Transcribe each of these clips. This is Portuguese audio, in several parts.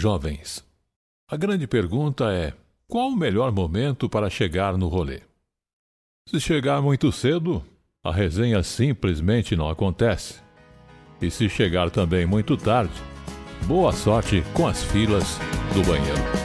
Jovens, a grande pergunta é: qual o melhor momento para chegar no rolê? Se chegar muito cedo, a resenha simplesmente não acontece. E se chegar também muito tarde, boa sorte com as filas do banheiro.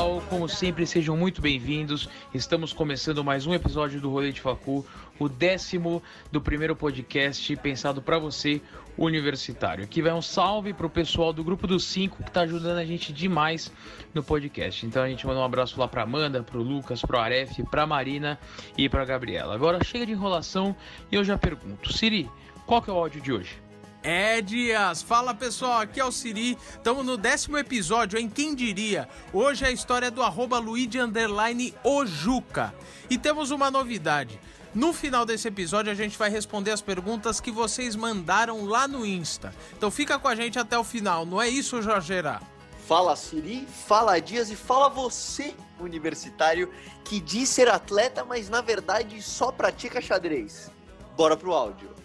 Pessoal, como sempre sejam muito bem-vindos. Estamos começando mais um episódio do Rolê de Facu, o décimo do primeiro podcast pensado para você, universitário. Aqui vai um salve pro pessoal do grupo dos cinco que tá ajudando a gente demais no podcast. Então a gente manda um abraço lá pra Amanda, pro Lucas, pro Aref, pra Marina e pra Gabriela. Agora chega de enrolação e eu já pergunto, Siri, qual que é o áudio de hoje? É, Dias! Fala pessoal, aqui é o Siri. Estamos no décimo episódio, em Quem Diria? Hoje é a história do arroba Luigi Ojuca. E temos uma novidade. No final desse episódio a gente vai responder as perguntas que vocês mandaram lá no Insta. Então fica com a gente até o final, não é isso, Jorgeira? Fala Siri, fala Dias e fala você, universitário, que diz ser atleta, mas na verdade só pratica xadrez. Bora pro áudio.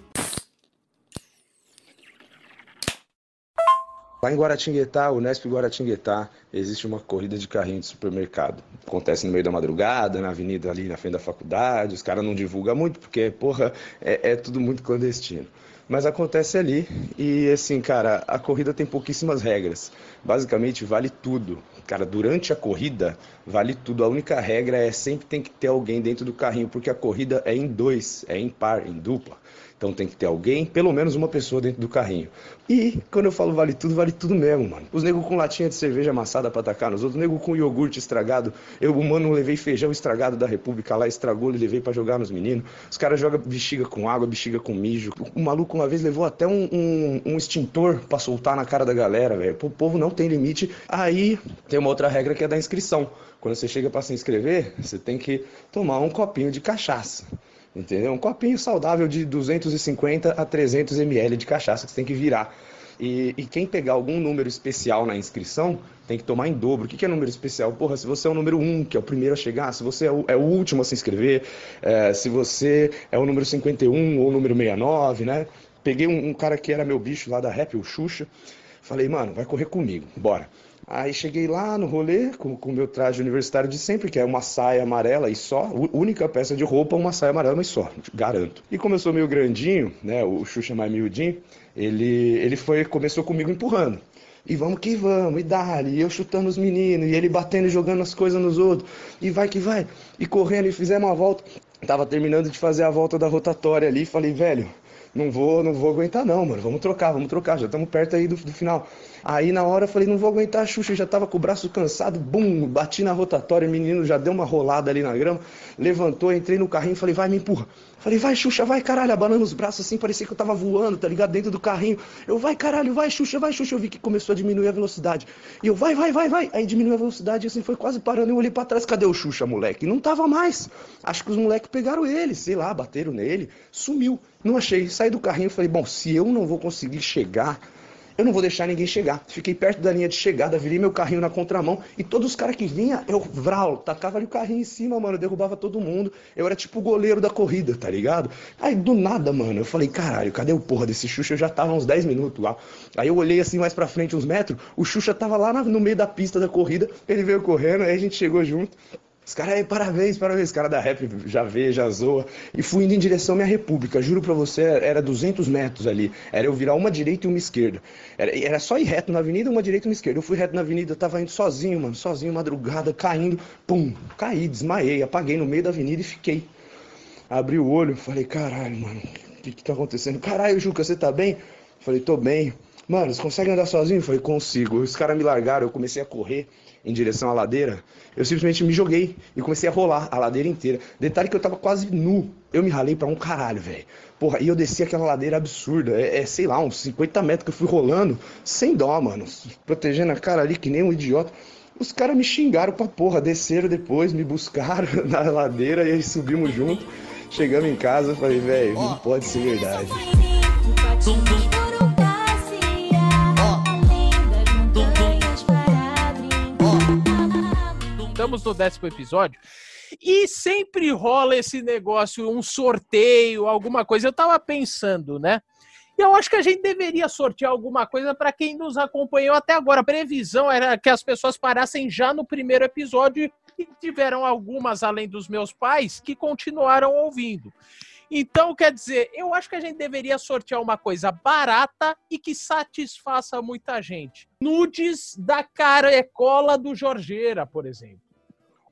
Lá em Guaratinguetá, o Nesp Guaratinguetá, existe uma corrida de carrinho de supermercado. Acontece no meio da madrugada, na avenida ali na frente da faculdade. Os caras não divulgam muito porque, porra, é, é tudo muito clandestino. Mas acontece ali e, assim, cara, a corrida tem pouquíssimas regras. Basicamente, vale tudo. Cara, durante a corrida, vale tudo. A única regra é sempre tem que ter alguém dentro do carrinho, porque a corrida é em dois, é em par, em dupla. Então tem que ter alguém, pelo menos uma pessoa dentro do carrinho. E quando eu falo vale tudo, vale tudo mesmo, mano. Os nego com latinha de cerveja amassada pra atacar nos outros, nego com iogurte estragado. Eu, mano, levei feijão estragado da República lá, estragou e levei para jogar nos meninos. Os caras jogam bexiga com água, bexiga com mijo. O maluco uma vez levou até um, um, um extintor para soltar na cara da galera, velho. O povo não tem limite. Aí tem uma outra regra que é da inscrição. Quando você chega para se inscrever, você tem que tomar um copinho de cachaça entendeu? Um copinho saudável de 250 a 300 ml de cachaça que você tem que virar. E, e, quem pegar algum número especial na inscrição tem que tomar em dobro. O que, que é número especial? Porra, se você é o número 1, que é o primeiro a chegar, se você é o, é o último a se inscrever, é, se você é o número 51 ou o número 69, né? Peguei um, um cara que era meu bicho lá da rap, o Xuxa, falei, mano, vai correr comigo, bora. Aí cheguei lá no rolê com o meu traje universitário de sempre, que é uma saia amarela e só, única peça de roupa, uma saia amarela e só, garanto. E como eu sou meio grandinho, né, o Xuxa mais miudinho, ele, ele foi, começou comigo empurrando. E vamos que vamos, e dali, e eu chutando os meninos, e ele batendo e jogando as coisas nos outros, e vai que vai, e correndo, e fizemos uma volta. Tava terminando de fazer a volta da rotatória ali, falei, velho, não vou, não vou aguentar não, mano. Vamos trocar, vamos trocar. Já estamos perto aí do, do, final. Aí na hora eu falei, não vou aguentar a Xuxa, já tava com o braço cansado, bum, bati na rotatória, o menino já deu uma rolada ali na grama, levantou, entrei no carrinho, falei, vai, me empurra. Falei, vai, Xuxa, vai, caralho, abanando os braços assim, parecia que eu tava voando, tá ligado? Dentro do carrinho. Eu, vai, caralho, vai, Xuxa, vai, Xuxa. Eu vi que começou a diminuir a velocidade. E eu, vai, vai, vai, vai. Aí diminuiu a velocidade, assim, foi quase parando. Eu olhei pra trás, cadê o Xuxa, moleque? Não tava mais. Acho que os moleques pegaram ele, sei lá, bateram nele, sumiu. Não achei. Saí do carrinho falei, bom, se eu não vou conseguir chegar eu não vou deixar ninguém chegar. Fiquei perto da linha de chegada, virei meu carrinho na contramão e todos os caras que vinham, eu vral, tacava ali o carrinho em cima, mano, eu derrubava todo mundo. Eu era tipo o goleiro da corrida, tá ligado? Aí do nada, mano, eu falei, caralho, cadê o porra desse Xuxa? Eu já tava uns 10 minutos lá. Aí eu olhei assim mais pra frente, uns metros, o Xuxa tava lá no meio da pista da corrida, ele veio correndo, aí a gente chegou junto. Os caras aí, parabéns, parabéns. Os caras da rap já vê, já zoa. E fui indo em direção à minha república. Juro pra você, era 200 metros ali. Era eu virar uma direita e uma esquerda. Era, era só ir reto na avenida, uma direita e uma esquerda. Eu fui reto na avenida, tava indo sozinho, mano. Sozinho, madrugada, caindo. Pum, caí, desmaiei. Apaguei no meio da avenida e fiquei. Abri o olho, falei, caralho, mano, o que que tá acontecendo? Caralho, Juca, você tá bem? Falei, tô bem. Mano, você consegue andar sozinho? Falei, consigo. Os caras me largaram, eu comecei a correr em direção à ladeira, eu simplesmente me joguei e comecei a rolar a ladeira inteira. Detalhe que eu tava quase nu. Eu me ralei pra um caralho, velho. Porra, e eu desci aquela ladeira absurda. É, é, sei lá, uns 50 metros que eu fui rolando, sem dó, mano. Protegendo a cara ali que nem um idiota. Os caras me xingaram pra porra, desceram depois, me buscaram na ladeira e aí subimos junto. Chegamos em casa, falei, velho, não pode ser verdade. Estamos no décimo episódio E sempre rola esse negócio, um sorteio, alguma coisa. Eu tava pensando, né? E eu acho que a gente deveria sortear alguma coisa para quem nos acompanhou até agora. A previsão era que as pessoas parassem já no primeiro episódio e tiveram algumas, além dos meus pais, que continuaram ouvindo. Então, quer dizer, eu acho que a gente deveria sortear uma coisa barata e que satisfaça muita gente. Nudes da carecola do Jorgeira, por exemplo.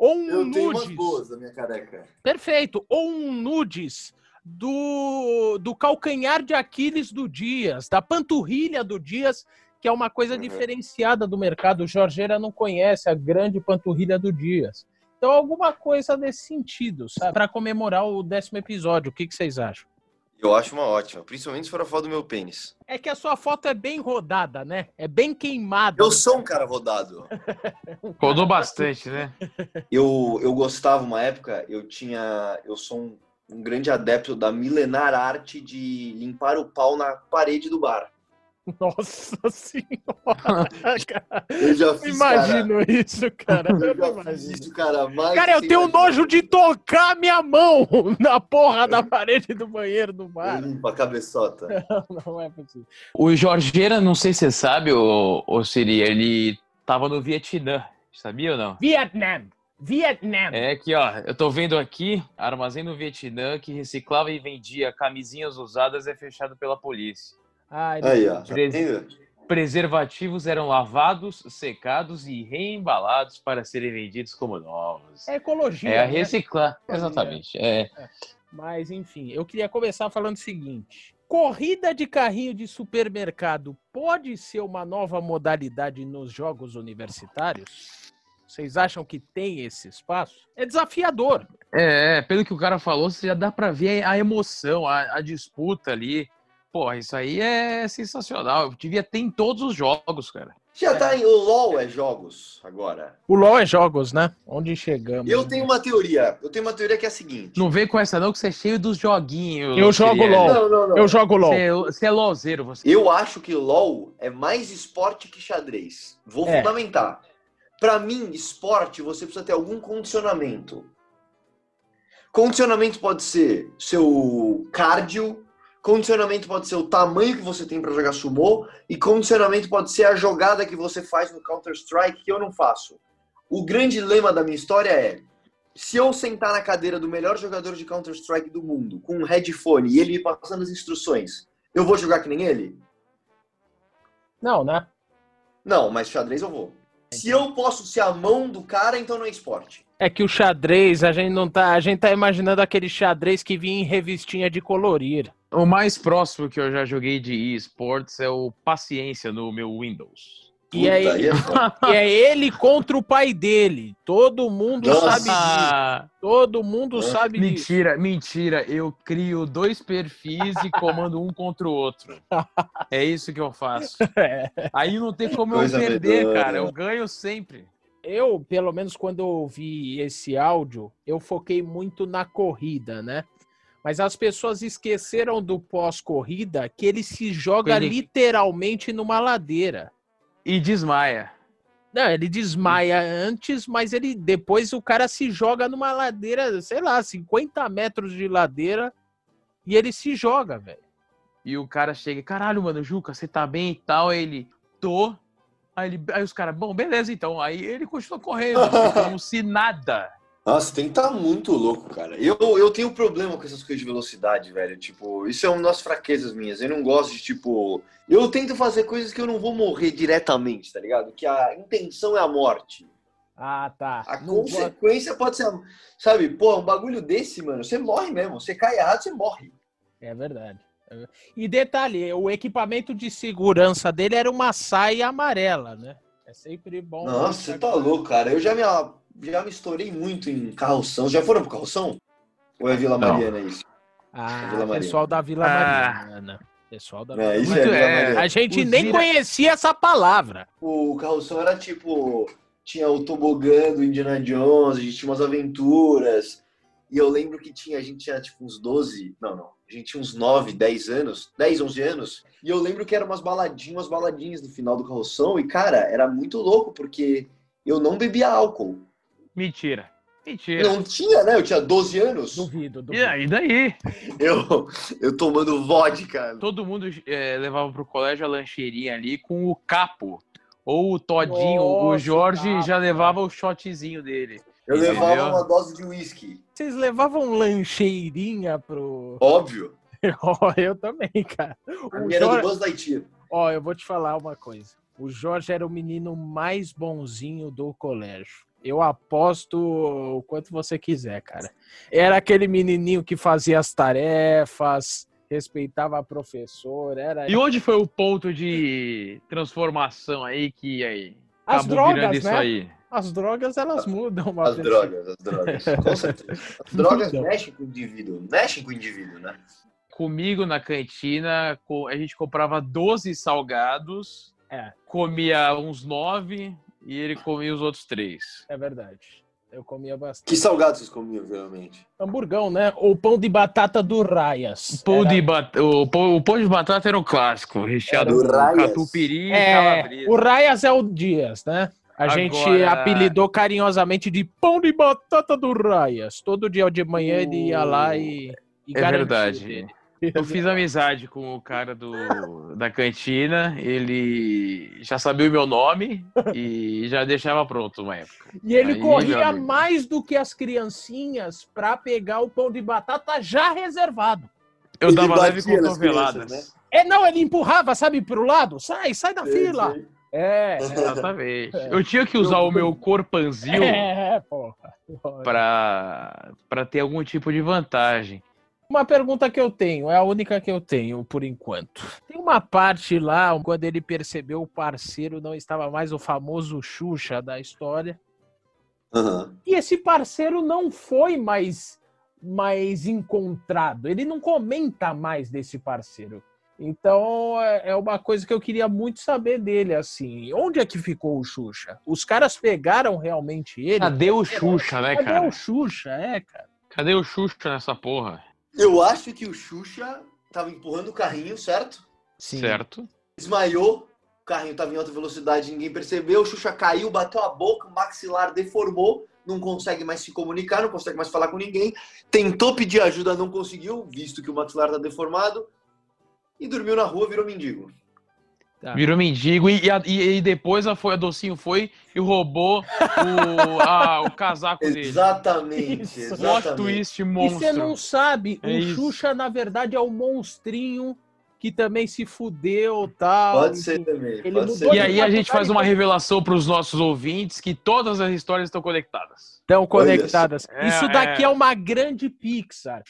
Ou um Eu nudes. boas da minha careca. Perfeito. Ou um nudes do, do calcanhar de Aquiles do Dias, da panturrilha do Dias, que é uma coisa Uhum. diferenciada do mercado. O Jorgeira não conhece a grande panturrilha do Dias. Então, alguma coisa nesse sentido, sabe? Para comemorar o décimo episódio. O que, que vocês acham? Eu acho uma ótima, principalmente se for a foto do meu pênis. É que a sua foto é bem rodada, né? É bem queimada. Eu sou um cara rodado. Rodou bastante, né? Eu, eu gostava uma época, eu tinha. Eu sou um, um grande adepto da milenar arte de limpar o pau na parede do bar. Nossa senhora! cara. Eu já fiz. Imagino isso, cara. Cara, Eu já fiz imagino. isso, cara. Mais Cara, eu que tenho imagina. nojo de tocar minha mão na porra da parede do banheiro do Eu bar. limpo a cabeçota. Não é possível. O Jorgeira, não sei se você sabe, ô, ô Siri, ele tava no Vietnã. Sabia ou não? Vietnam. Vietnam. É aqui, ó. Eu tô vendo aqui, armazém no Vietnã que reciclava e vendia camisinhas usadas é fechado pela polícia. Ele- Aí, ó. Treze. vendo? Preservativos eram lavados, secados e reembalados para serem vendidos como novos. É ecologia. É a né? reciclar, exatamente. É. Mas, enfim, eu queria começar falando o seguinte: corrida de carrinho de supermercado pode ser uma nova modalidade nos jogos universitários? Vocês acham que tem esse espaço? É desafiador. É, pelo que o cara falou, você já dá pra ver a emoção, a, a disputa ali. Pô, isso aí é sensacional. Devia ter em todos os jogos, cara. Já tá em. O LOL é jogos agora. O LoL é jogos, né? Onde chegamos? Eu tenho uma teoria. Eu tenho uma teoria que é a seguinte. Não vem com essa não, que você é cheio dos joguinhos. Eu jogo. LOL. Não, não, não. Eu jogo LoL. Você, é- você é lozeiro, você. Eu acho que LOL é mais esporte que xadrez. Vou É. fundamentar. Pra mim, esporte, você precisa ter algum condicionamento. Condicionamento pode ser seu cardio, condicionamento pode ser o tamanho que você tem pra jogar sumô, e condicionamento pode ser a jogada que você faz no Counter-Strike que eu não faço. O grande lema da minha história é: se eu sentar na cadeira do melhor jogador de Counter-Strike do mundo, com um headphone e ele me passando as instruções, eu vou jogar que nem ele? Não, né? Não, mas xadrez eu vou. Se eu posso ser a mão do cara, então não é esporte. É que o xadrez, a gente não tá. A gente tá imaginando aquele xadrez que vinha em revistinha de colorir. O mais próximo que eu já joguei de esportes é o Paciência no meu Windows. E aí é foda. e é ele contra o pai dele. Todo mundo Nossa. sabe disso. Todo mundo É. sabe disso. mentira, mentira. Eu crio dois perfis e comando um contra o outro. É isso que eu faço. É. Aí não tem como Coisa eu perder, cara. Eu ganho sempre. Eu, pelo menos quando eu ouvi esse áudio, eu foquei muito na corrida, né? Mas as pessoas esqueceram do pós-corrida que ele se joga Ele- literalmente numa ladeira. E desmaia. Não, ele desmaia antes, mas ele depois o cara se joga numa ladeira, sei lá, 50 metros de ladeira e ele se joga, velho. E o cara chega, caralho, mano, Juca, você tá bem e tal? Ele, tô. Aí, ele, aí os caras, bom, beleza então. Aí ele continua correndo, como se nada. Nossa, tem que estar muito louco, cara. Eu, eu tenho problema com essas coisas de velocidade, velho. Tipo, isso é uma das fraquezas minhas. Eu não gosto de, tipo. Eu tento fazer coisas que eu não vou morrer diretamente, tá ligado? Que a intenção é a morte. Ah, tá. A Não consequência pode ser. a- Sabe, pô, um bagulho desse, mano, você morre mesmo. Você cai errado, você morre. É verdade. É E detalhe, o equipamento de segurança dele era uma saia amarela, né? É sempre bom. Nossa, você tá louco, cara. Eu já me, já me estourei muito em carroção. Já foram pro carroção? Ou é Vila Não. Mariana isso? Ah, Vila Mariana. pessoal da Vila Ah. Mariana. Pessoal da É, Vila isso Muito é Vila é. Mariana. A gente Os nem vira- conhecia essa palavra. O carroção era tipo. Tinha o tobogã do Indiana Jones, a gente tinha umas aventuras. E eu lembro que tinha, a gente tinha tipo uns 12. Não, não. A gente tinha uns 9, 10 anos, 10, 11 anos. E eu lembro que eram umas baladinhas, umas baladinhas no final do carroção. E, cara, era muito louco, porque eu não bebia álcool. Mentira. Mentira. Não tinha, né? Eu tinha 12 anos. Duvido, E duvido. aí, daí? Eu, eu tomando vodka. Todo mundo é, levava pro colégio a lancheirinha ali com o capo. Ou o Todinho, o Nossa, Jorge capo. já levava o shotzinho dele. Eu Entendeu? levava uma dose de uísque. Vocês levavam lancheirinha pro. Óbvio. Ó, eu também, cara. O minha era do Jorge... Buzz Lightyear. Ó, eu vou te falar uma coisa. O Jorge era o menino mais bonzinho do colégio. Eu aposto o quanto você quiser, cara. Era aquele menininho que fazia as tarefas, respeitava a professora, era E onde foi o ponto de transformação aí que aí as acabou virando drogas, isso né? aí? As drogas elas mudam uma As pessoa. drogas, as drogas. Com certeza. As drogas mexem com o indivíduo. Mexem com o indivíduo, né? Comigo na cantina, a gente comprava 12 salgados, É. comia uns 9 e ele comia os outros três. É verdade. Eu comia bastante. Que salgados vocês comiam, geralmente? Hamburgão, né? Ou pão de batata do Raias. Pão Era- de bat... o, pão, o pão de batata era o clássico, recheado Era com catupiry e É, calabresa. o Raias é o Dias, né? A gente Agora- apelidou carinhosamente de pão de batata do Raias. Todo dia de manhã ele ia lá e, e É verdade. dele. Eu fiz amizade com o cara do, da cantina, ele já sabia o meu nome e já deixava pronto uma época. E ele Aí, corria mais do que as criancinhas pra pegar o pão de batata já reservado. Eu Ele dava leve nas cotoveladas. crianças, É, não, ele empurrava, sabe, pro lado. Sai, sai da fila. sei. É, Exatamente. Eu tinha que usar o meu corpanzil é, porra. pra, pra ter algum tipo de vantagem. Uma pergunta que eu tenho, é a única que eu tenho por enquanto. Tem uma parte lá, quando ele percebeu o parceiro não estava mais o famoso Xuxa da história. Aham. E esse parceiro não foi mais, mais encontrado. Ele não comenta mais desse parceiro. Então é é uma coisa que eu queria muito saber dele, assim. Onde é que ficou o Xuxa? Os caras pegaram realmente ele? Cadê o Xuxa, né, Cadê cara? o Xuxa? É, cara. Cadê o Xuxa nessa porra? Eu acho que o Xuxa tava empurrando o carrinho, certo? Sim. Certo? Desmaiou, o carrinho tava em alta velocidade, ninguém percebeu, o Xuxa caiu, bateu a boca, o maxilar deformou, não consegue mais se comunicar, não consegue mais falar com ninguém, tentou pedir ajuda, não conseguiu, visto que o maxilar tá deformado, e dormiu na rua, virou mendigo. Tá. Virou mendigo e, e e- e depois a, foi, a Docinho foi e roubou o, a- o casaco dele. Exatamente, Isso. Plot exatamente. twist E monstro. você não sabe, É o isso. Xuxa, na verdade, é o monstrinho que também se fudeu tal. Pode ser enfim. também, Ele pode mudou ser. E aí a gente faz uma revelação para os nossos ouvintes que todas as histórias estão conectadas. Estão conectadas. só. Isso É, daqui é. é uma grande Pixar.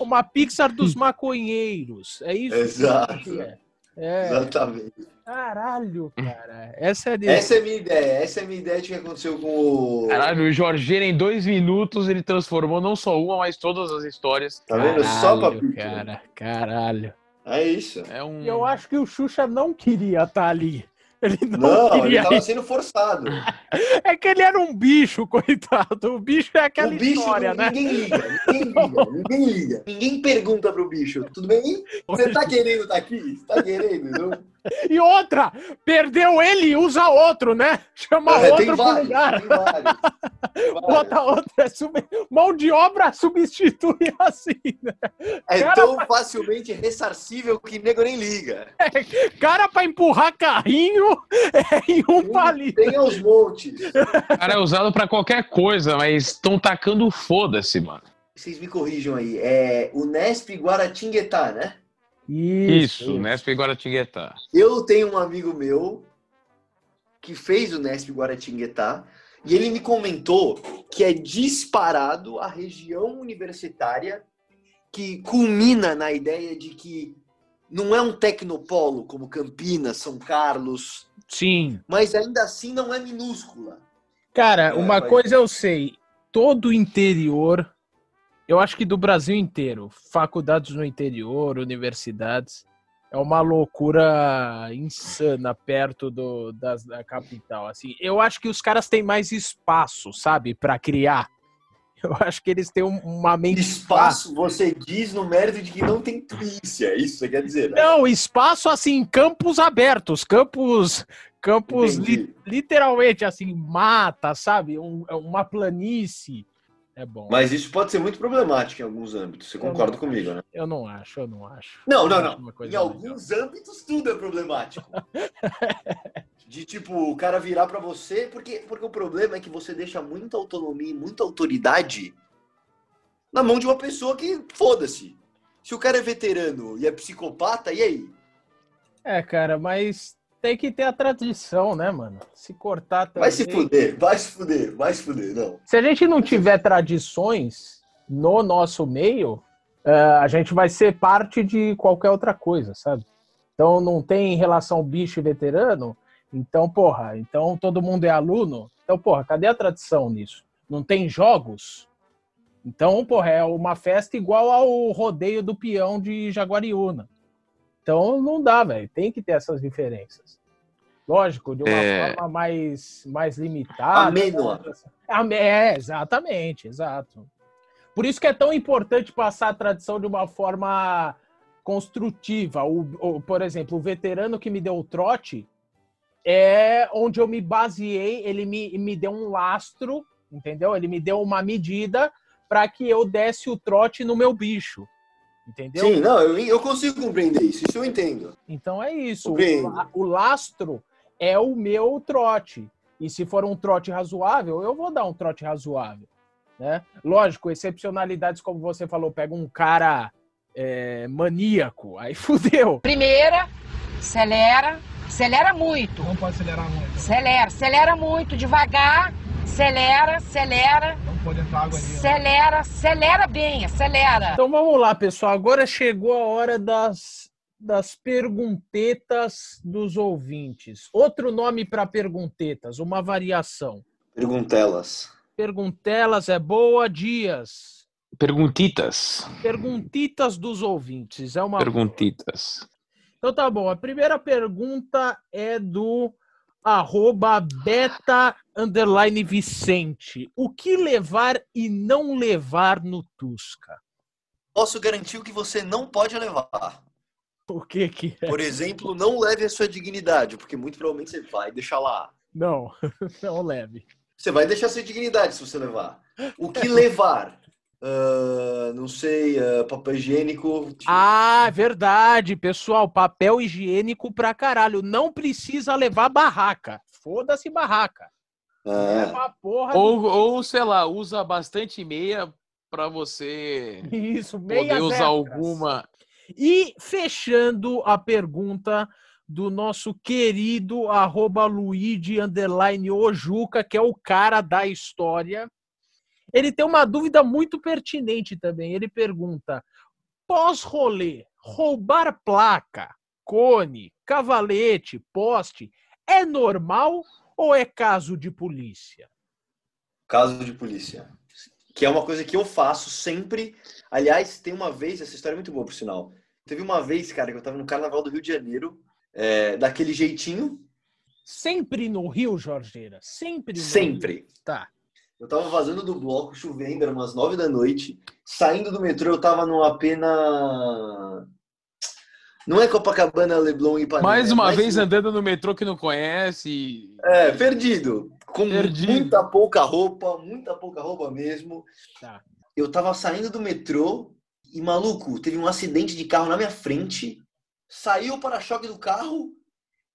Uma Pixar dos maconheiros. É isso Exato. é. É, Exatamente. caralho, cara. Essa é de... Essa é a minha ideia, essa é a minha ideia de que aconteceu com o... Caralho, o Jorgeira, em dois minutos, ele transformou não só uma, mas todas as histórias. Tá vendo? Só pra Caralho, Pixar. cara. Caralho. É isso. É um. E eu acho que o Xuxa não queria estar ali. Ele não, Não, ele queria tava sendo forçado. É que ele era um bicho, coitado. O bicho é aquela o bicho, história, né? ninguém liga, ninguém liga, ninguém liga. Ninguém pergunta pro bicho, tudo bem? Você tá querendo estar aqui? Você tá querendo? Não? E outra, perdeu ele e usa outro, né? Chama É, outro pro vários, lugar. tem vários. Tem vários. Bota outro. É sub... Mão de obra substitui assim, né? É cara, tão facilmente ressarcível que nego nem liga. Cara pra empurrar carrinho é em um palito. Tem aos montes. O cara é usado pra qualquer coisa, mas estão tacando foda-se, mano. Vocês me corrijam aí. É o Nesp Guaratinguetá, né? Isso, Nesp Guaratinguetá. Eu tenho um amigo meu que fez o Nesp Guaratinguetá e ele me comentou que é disparado a região universitária que culmina na ideia de que não é um tecnopolo como Campinas, São Carlos, Sim. mas ainda assim não é minúscula. Cara, É, uma vai. coisa eu sei. Todo o interior, eu acho que do Brasil inteiro, faculdades no interior, universidades, é uma loucura insana perto do, das- da capital. Assim, eu acho que os caras têm mais espaço, sabe, para criar. Eu acho que eles têm um- uma mente Espaço, você diz no mérito de que não tem polícia, isso você quer dizer, né? Não, espaço assim, campos abertos, campos, campos li- literalmente assim, mata, sabe? Um- uma planície. É bom. Mas isso pode ser muito problemático em alguns âmbitos. Você Eu concorda não comigo, acho. né? Eu não acho, eu não acho. Não, não, não. coisa Em alguns âmbitos tudo é problemático. De tipo, o cara virar pra você, porque, porque o problema é que você deixa muita autonomia e muita autoridade na mão de uma pessoa que foda-se. Se o cara é veterano e é psicopata, e aí? É, cara, mas tem que ter a tradição, né, mano? Se cortar também. Vai se fuder, vai se fuder, vai se fuder, não. Se a gente não tiver tradições no nosso meio, eh, a gente vai ser parte de qualquer outra coisa, sabe? Então não tem relação bicho e veterano, então, porra, então todo mundo é aluno. Então, porra, cadê a tradição nisso? Não tem jogos? Então, porra, é uma festa igual ao rodeio do peão de Jaguariúna. Então não dá, velho. Tem que ter essas diferenças. Lógico, de uma É. forma mais, mais limitada. Amênua. Ame- É, exatamente, exato. Por isso que é tão importante passar a tradição de uma forma construtiva. O, o- por exemplo, o veterano que me deu o trote é onde eu me baseei, ele me, me deu um lastro, entendeu? Ele me deu uma medida para que eu desse o trote no meu bicho, entendeu? Sim, não, eu, eu consigo compreender isso, isso eu entendo. Então é isso. O, o lastro é o meu trote. E se for um trote razoável, eu vou dar um trote razoável. Né? Lógico, excepcionalidades, como você falou, pega um cara é, maníaco, aí fudeu. Primeira, acelera, acelera muito. Não pode acelerar muito, Acelera, acelera muito, devagar, acelera, acelera, água acelera, acelera bem, acelera. Então vamos lá, pessoal. Agora chegou a hora das, das perguntetas dos ouvintes. Outro nome para perguntetas, uma variação. Perguntelas. Perguntelas é boa, Dias. Perguntitas. Perguntitas dos ouvintes. É uma. Perguntitas. Então tá bom. A primeira pergunta é do arroba beta underline Vicente. O que levar e não levar no Tusca? Posso garantir o que você não pode levar. O que que é? Por exemplo, não leve a sua dignidade, porque muito provavelmente você vai deixar lá. Não, não leve. Você vai deixar sua dignidade se você levar. O que levar? Ah, não sei, ah, papel higiênico. Ah, verdade, pessoal. Papel higiênico pra caralho. Não precisa levar barraca. Foda-se barraca. Ah, porra do- Ou, ou, sei lá, usa bastante meia pra você Isso, meias poder usar extras. alguma. E fechando a pergunta do nosso querido arroba Luigi underline Ojuca, que é o cara da história. Ele tem uma dúvida muito pertinente também. Ele pergunta: pós-rolê, roubar placa, cone, cavalete, poste, é normal ou é caso de polícia? caso de polícia. Que é uma coisa que eu faço sempre. Aliás, tem uma vez, essa história é muito boa, por sinal. Teve uma vez, cara, que eu tava no carnaval do Rio de Janeiro, é, daquele jeitinho, Sempre no Rio, Jorgeira? Sempre no Rio? sempre. Tá. Eu tava vazando do bloco, chovendo, era umas nove da noite. Saindo do metrô, eu tava numa pena. Não é Copacabana, Leblon e Ipanema. Mais é uma mais- vez andando no metrô que não conhece. É, perdido. Com Perdido. muita pouca roupa, muita pouca roupa mesmo. Tá. Eu tava saindo do metrô e, maluco, teve um acidente de carro na minha frente. Saiu o para-choque do carro.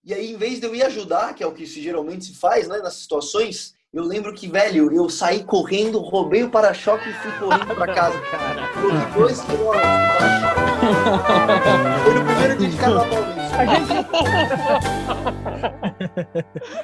E aí, em vez de eu ir ajudar, que é o que geralmente se faz, né, nessas situações, eu lembro que, velho, eu saí correndo, roubei o para-choque e fui correndo pra casa. Cara. Corri dois quilômetros para-choque. Foi no primeiro dia de carnaval gente...